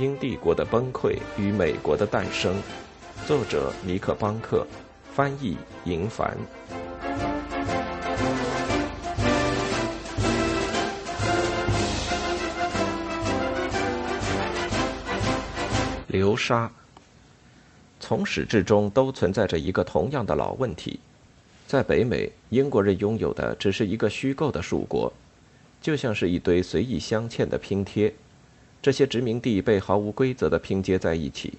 英帝国的崩溃与美国的诞生，作者尼克·邦克，翻译银凡。流沙。从始至终都存在着一个同样的老问题：在北美，英国人拥有的只是一个虚构的属国，就像是一堆随意镶嵌的拼贴。这些殖民地被毫无规则地拼接在一起，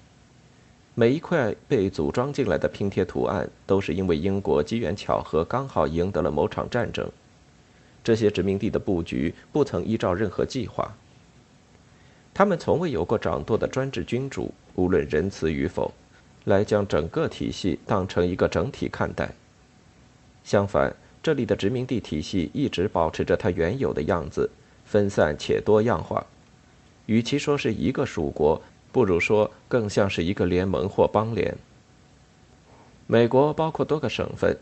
每一块被组装进来的拼贴图案都是因为英国机缘巧合刚好赢得了某场战争。这些殖民地的布局不曾依照任何计划，他们从未有过掌舵的专制君主，无论仁慈与否，来将整个体系当成一个整体看待。相反，这里的殖民地体系一直保持着它原有的样子，分散且多样化。与其说是一个属国，不如说更像是一个联盟或邦联。美国包括多个省份，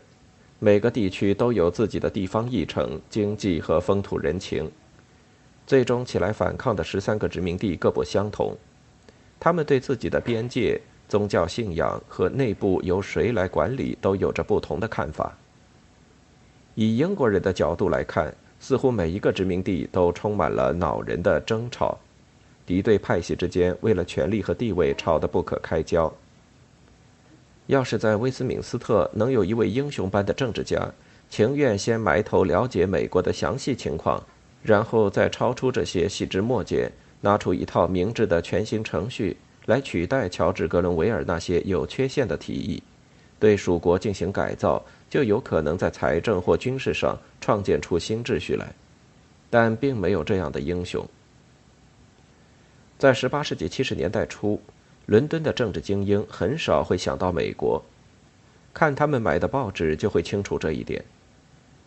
每个地区都有自己的地方议程、经济和风土人情。最终起来反抗的十三个殖民地各不相同，他们对自己的边界、宗教信仰和内部由谁来管理都有着不同的看法。以英国人的角度来看，似乎每一个殖民地都充满了恼人的争吵。敌对派系之间为了权力和地位吵得不可开交。要是在威斯敏斯特能有一位英雄般的政治家，情愿先埋头了解美国的详细情况，然后再超出这些细枝末节，拿出一套明智的全新程序来取代乔治·格伦维尔那些有缺陷的提议，对蜀国进行改造，就有可能在财政或军事上创建出新秩序来。但并没有这样的英雄。在十八世纪七十年代初，伦敦的政治精英很少会想到美国，看他们买的报纸就会清楚这一点。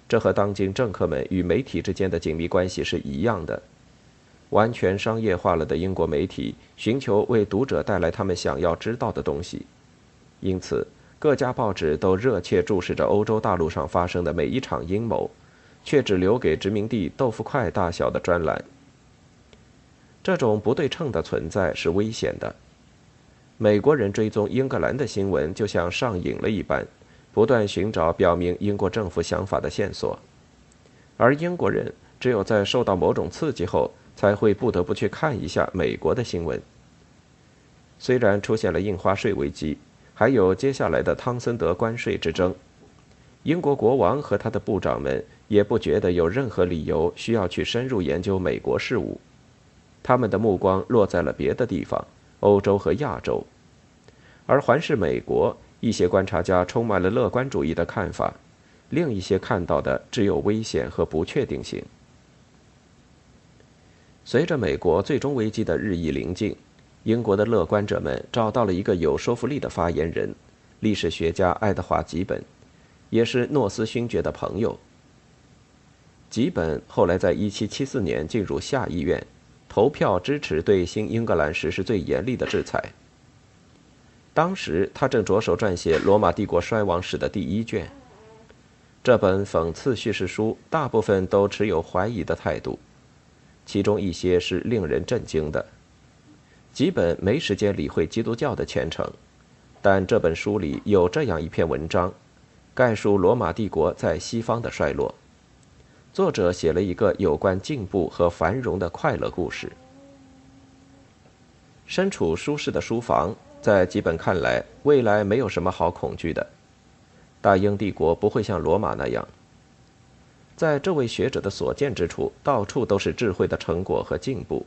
这和当今政客们与媒体之间的紧密关系是一样的。完全商业化了的英国媒体寻求为读者带来他们想要知道的东西，因此各家报纸都热切注视着欧洲大陆上发生的每一场阴谋，却只留给殖民地豆腐块大小的专栏。这种不对称的存在是危险的。美国人追踪英格兰的新闻，就像上瘾了一般，不断寻找表明英国政府想法的线索；而英国人只有在受到某种刺激后，才会不得不去看一下美国的新闻。虽然出现了印花税危机，还有接下来的汤森德关税之争，英国国王和他的部长们也不觉得有任何理由需要去深入研究美国事务。他们的目光落在了别的地方，欧洲和亚洲，而环视美国，一些观察家充满了乐观主义的看法，另一些看到的只有危险和不确定性。随着美国最终危机的日益临近，英国的乐观者们找到了一个有说服力的发言人——历史学家爱德华·吉本，也是诺斯勋爵的朋友。吉本后来在1774年进入下议院。投票支持对新英格兰实施最严厉的制裁。当时他正着手撰写《罗马帝国衰亡史》的第一卷。这本讽刺叙事书大部分都持有怀疑的态度，其中一些是令人震惊的。基本没时间理会基督教的虔诚，但这本书里有这样一篇文章，概述罗马帝国在西方的衰落。作者写了一个有关进步和繁荣的快乐故事。身处舒适的书房，在基本看来，未来没有什么好恐惧的。大英帝国不会像罗马那样。在这位学者的所见之处，到处都是智慧的成果和进步。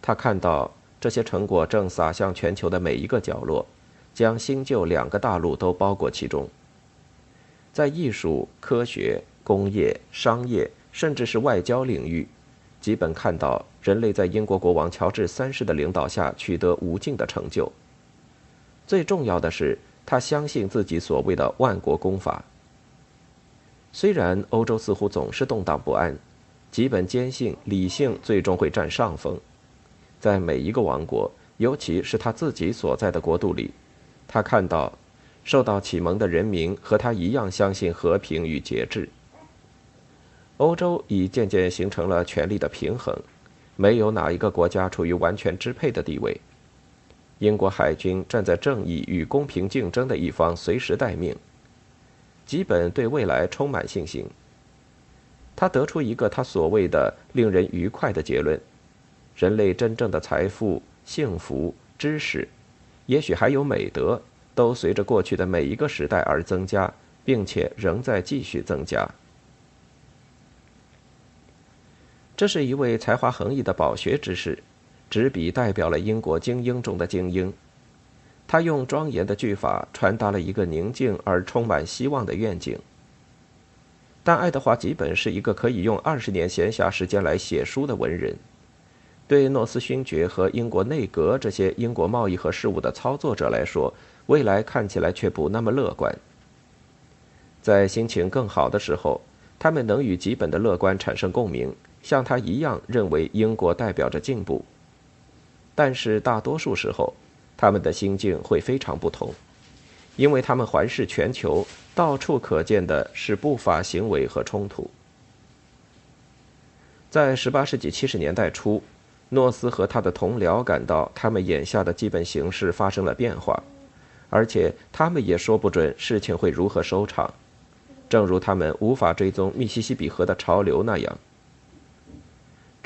他看到这些成果正洒向全球的每一个角落，将新旧两个大陆都包裹其中。在艺术、科学。工业、商业，甚至是外交领域，基本看到人类在英国国王乔治三世的领导下取得无尽的成就。最重要的是，他相信自己所谓的万国公法。虽然欧洲似乎总是动荡不安，基本坚信理性最终会占上风。在每一个王国，尤其是他自己所在的国度里，他看到受到启蒙的人民和他一样相信和平与节制。欧洲已渐渐形成了权力的平衡，没有哪一个国家处于完全支配的地位。英国海军站在正义与公平竞争的一方，随时待命。基本对未来充满信心。他得出一个他所谓的令人愉快的结论：人类真正的财富、幸福、知识，也许还有美德，都随着过去的每一个时代而增加，并且仍在继续增加。这是一位才华横溢的饱学之士，执笔代表了英国精英中的精英。他用庄严的句法传达了一个宁静而充满希望的愿景。但爱德华·吉本是一个可以用二十年闲暇时间来写书的文人，对诺斯勋爵和英国内阁这些英国贸易和事务的操作者来说，未来看起来却不那么乐观。在心情更好的时候，他们能与吉本的乐观产生共鸣，像他一样认为英国代表着进步。但是大多数时候，他们的心境会非常不同，因为他们环视全球，到处可见的是不法行为和冲突。在18世纪70年代初，诺斯和他的同僚感到他们眼下的基本形势发生了变化，而且他们也说不准事情会如何收场，正如他们无法追踪密西西比河的潮流那样。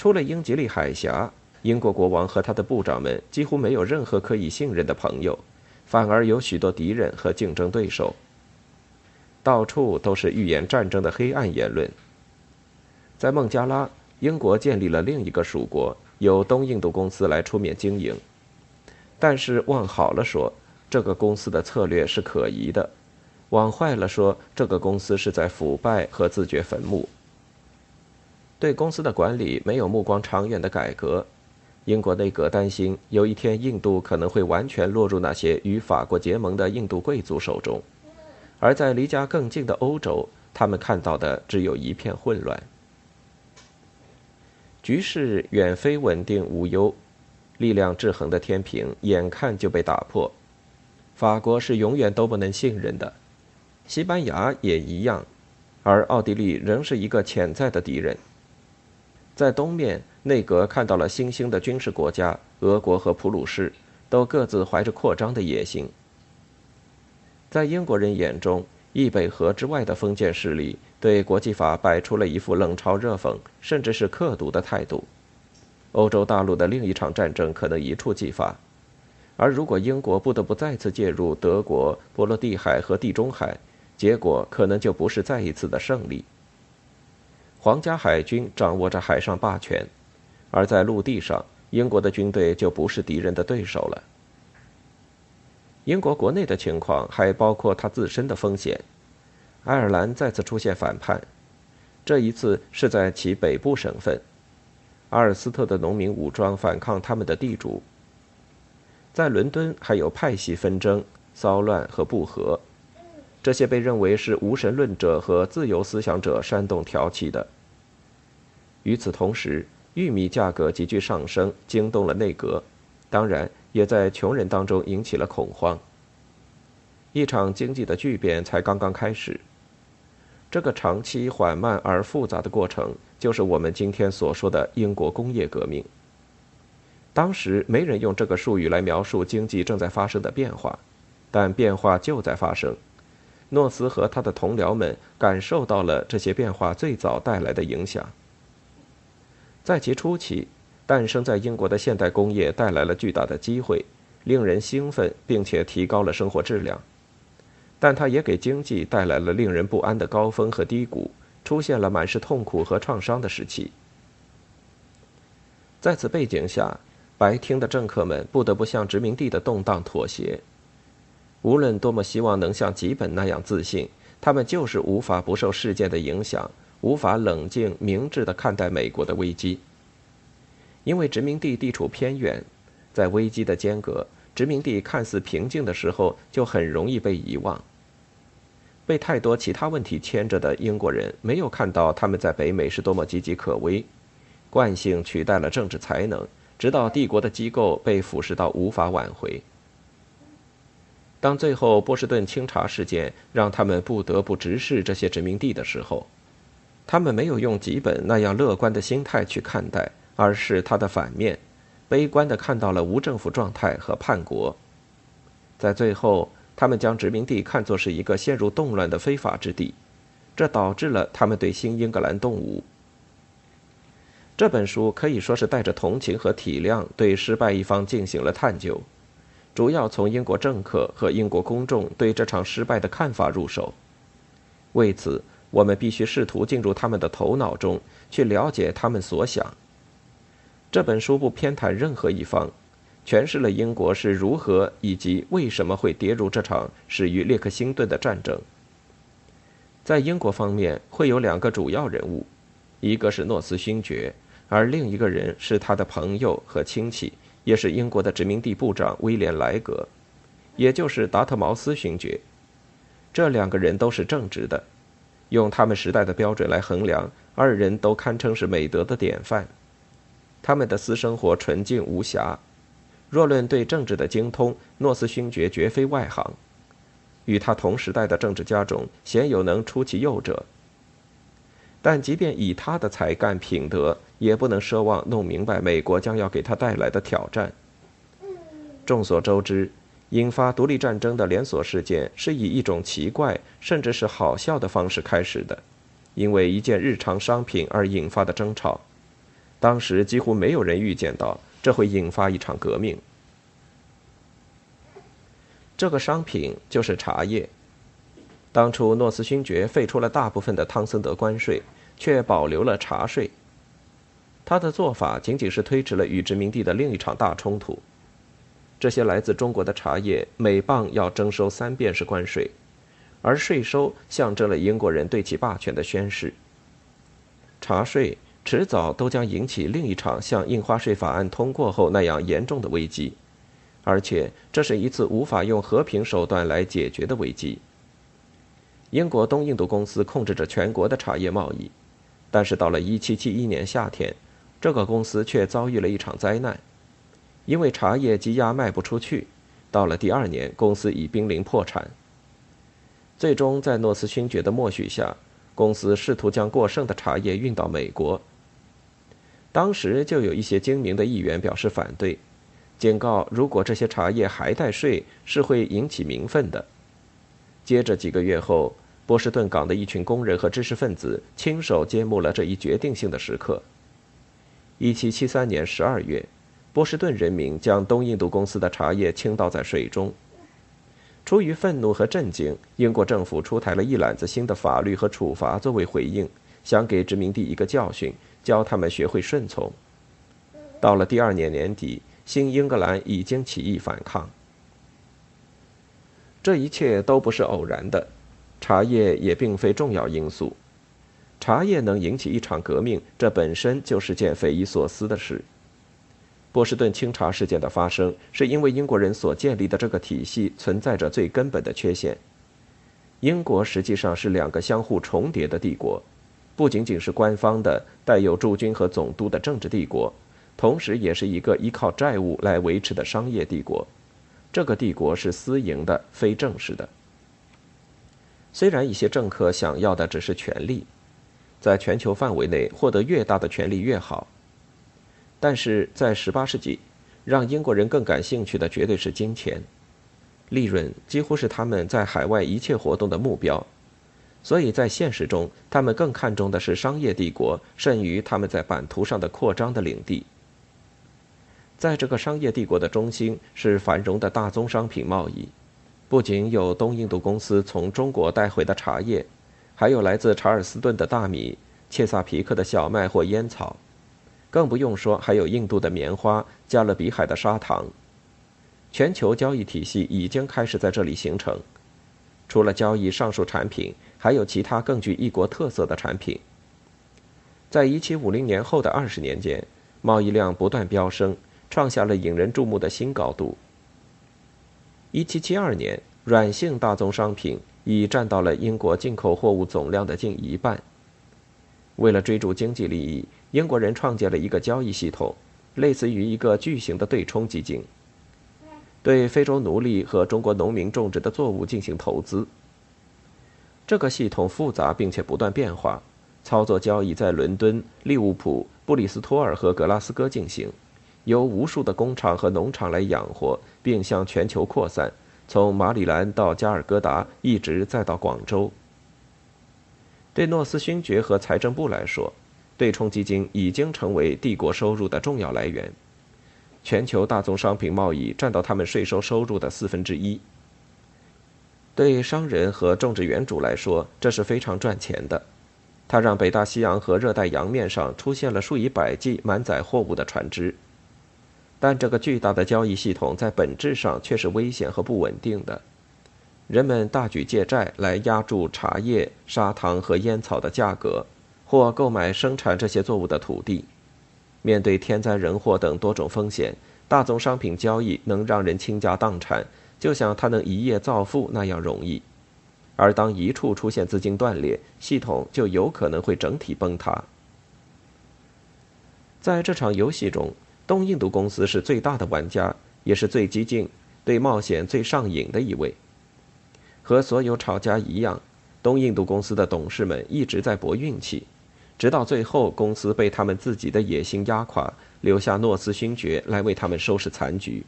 出了英吉利海峡。英国国王和他的部长们几乎没有任何可以信任的朋友，反而有许多敌人和竞争对手。到处都是预言战争的黑暗言论。在孟加拉，英国建立了另一个属国，由东印度公司来出面经营。但是往好了说，这个公司的策略是可疑的；往坏了说，这个公司是在腐败和自掘坟墓。对公司的管理没有目光长远的改革。英国内阁担心，有一天印度可能会完全落入那些与法国结盟的印度贵族手中，而在离家更近的欧洲，他们看到的只有一片混乱。局势远非稳定无忧，力量制衡的天平眼看就被打破。法国是永远都不能信任的，西班牙也一样，而奥地利仍是一个潜在的敌人。在东面。内阁看到了新兴的军事国家，俄国和普鲁士都各自怀着扩张的野心。在英国人眼中，易北河之外的封建势力对国际法摆出了一副冷嘲热讽，甚至是刻毒的态度。欧洲大陆的另一场战争可能一触即发，而如果英国不得不再次介入德国、波罗的海和地中海，结果可能就不是再一次的胜利。皇家海军掌握着海上霸权。而在陆地上，英国的军队就不是敌人的对手了。英国国内的情况还包括它自身的风险。爱尔兰再次出现反叛，这一次是在其北部省份。阿尔斯特的农民武装反抗他们的地主。在伦敦还有派系纷争、骚乱和不和，这些被认为是无神论者和自由思想者煽动挑起的。与此同时，玉米价格急剧上升，惊动了内阁，当然也在穷人当中引起了恐慌。一场经济的巨变才刚刚开始，这个长期缓慢而复杂的过程，就是我们今天所说的英国工业革命。当时没人用这个术语来描述经济正在发生的变化，但变化就在发生。诺斯和他的同僚们感受到了这些变化最早带来的影响。在其初期，诞生在英国的现代工业带来了巨大的机会，令人兴奋，并且提高了生活质量。但它也给经济带来了令人不安的高峰和低谷，出现了满是痛苦和创伤的时期。在此背景下，白厅的政客们不得不向殖民地的动荡妥协。无论多么希望能像吉本那样自信，他们就是无法不受事件的影响。无法冷静明智地看待美国的危机，因为殖民地地处偏远，在危机的间隔，殖民地看似平静的时候，就很容易被遗忘。被太多其他问题牵着的英国人，没有看到他们在北美是多么岌岌可危，惯性取代了政治才能，直到帝国的机构被腐蚀到无法挽回。当最后波士顿清查事件让他们不得不直视这些殖民地的时候，他们没有用吉本那样乐观的心态去看待，而是他的反面，悲观地看到了无政府状态和叛国。在最后，他们将殖民地看作是一个陷入动乱的非法之地，这导致了他们对新英格兰动武。这本书可以说是带着同情和体谅，对失败一方进行了探究，主要从英国政客和英国公众对这场失败的看法入手。为此，我们必须试图进入他们的头脑中，去了解他们所想。这本书不偏袒任何一方，诠释了英国是如何以及为什么会跌入这场始于列克星顿的战争。在英国方面，会有两个主要人物，一个是诺斯勋爵。而另一个人是他的朋友和亲戚，也是英国的殖民地部长威廉·莱格，也就是达特茅斯勋爵。这两个人都是正直的，用他们时代的标准来衡量，二人都堪称是美德的典范。他们的私生活纯净无瑕。若论对政治的精通，诺斯勋爵绝非外行。与他同时代的政治家中，鲜有能出其右者。但即便以他的才干品德，也不能奢望弄明白美国将要给他带来的挑战。众所周知，引发独立战争的连锁事件是以一种奇怪甚至是好笑的方式开始的，因为一件日常商品而引发的争吵。当时几乎没有人预见到这会引发一场革命。这个商品就是茶叶。当初诺斯勋爵废除了大部分的汤森德关税，却保留了茶税。他的做法仅仅是推迟了与殖民地的另一场大冲突。这些来自中国的茶叶每磅要征收三便士关税，而税收象征了英国人对其霸权的宣示。茶税迟早都将引起另一场像印花税法案通过后那样严重的危机，而且这是一次无法用和平手段来解决的危机。英国东印度公司控制着全国的茶叶贸易，但是到了1771年夏天，这个公司却遭遇了一场灾难，因为茶叶积压卖不出去。到了第二年，公司已濒临破产。最终，在诺斯勋爵的默许下，公司试图将过剩的茶叶运到美国。当时就有一些精明的议员表示反对，警告如果这些茶叶还带税，是会引起民愤的。接着几个月后，波士顿港的一群工人和知识分子亲手揭幕了这一决定性的时刻。1773年12月，波士顿人民将东印度公司的茶叶倾倒在水中。出于愤怒和震惊，英国政府出台了一揽子新的法律和处罚作为回应，想给殖民地一个教训，教他们学会顺从。到了第二年年底，新英格兰已经起义反抗。这一切都不是偶然的，茶叶也并非重要因素。茶叶能引起一场革命，这本身就是件匪夷所思的事。波士顿清茶事件的发生，是因为英国人所建立的这个体系存在着最根本的缺陷。英国实际上是两个相互重叠的帝国，不仅仅是官方的、带有驻军和总督的政治帝国，同时也是一个依靠债务来维持的商业帝国。这个帝国是私营的，非正式的。虽然一些政客想要的只是权力，在全球范围内获得越大的权力越好，但是在18世纪，让英国人更感兴趣的绝对是金钱，利润几乎是他们在海外一切活动的目标，所以在现实中，他们更看重的是商业帝国，甚于他们在版图上的扩张的领地。在这个商业帝国的中心是繁荣的大宗商品贸易，不仅有东印度公司从中国带回的茶叶，还有来自查尔斯顿的大米、切萨皮克的小麦或烟草，更不用说还有印度的棉花、加勒比海的砂糖。全球交易体系已经开始在这里形成。除了交易上述产品，还有其他更具异国特色的产品。在1750年后的二十年间，贸易量不断飙升。创下了引人注目的新高度。1772年，软性大宗商品已占到了英国进口货物总量的近一半。为了追逐经济利益，英国人创建了一个交易系统，类似于一个巨型的对冲基金，对非洲奴隶和中国农民种植的作物进行投资。这个系统复杂并且不断变化，操作交易在伦敦、利物浦。布里斯托尔和格拉斯哥进行，由无数的工厂和农场来养活，并向全球扩散，从马里兰到加尔各答，一直再到广州。对诺斯勋爵和财政部来说，对冲基金已经成为帝国收入的重要来源。全球大宗商品贸易占到他们税收收入的四分之一。对商人和种植园主来说，这是非常赚钱的。它让北大西洋和热带洋面上出现了数以百计满载货物的船只。但这个巨大的交易系统在本质上却是危险和不稳定的。人们大举借债来压住茶叶、砂糖和烟草的价格，或购买生产这些作物的土地。面对天灾人祸等多种风险，大宗商品交易能让人倾家荡产，就像它能一夜造富那样容易。而当一处出现资金断裂，系统就有可能会整体崩塌。在这场游戏中，东印度公司是最大的玩家，也是最激进、对冒险最上瘾的一位。和所有炒家一样，东印度公司的董事们一直在搏运气。直到最后，公司被他们自己的野心压垮，留下诺斯勋爵来为他们收拾残局。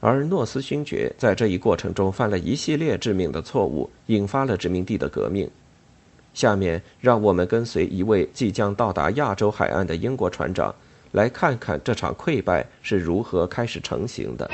而诺斯勋爵在这一过程中犯了一系列致命的错误，引发了殖民地的革命。下面，让我们跟随一位即将到达亚洲海岸的英国船长，来看看这场溃败是如何开始成型的。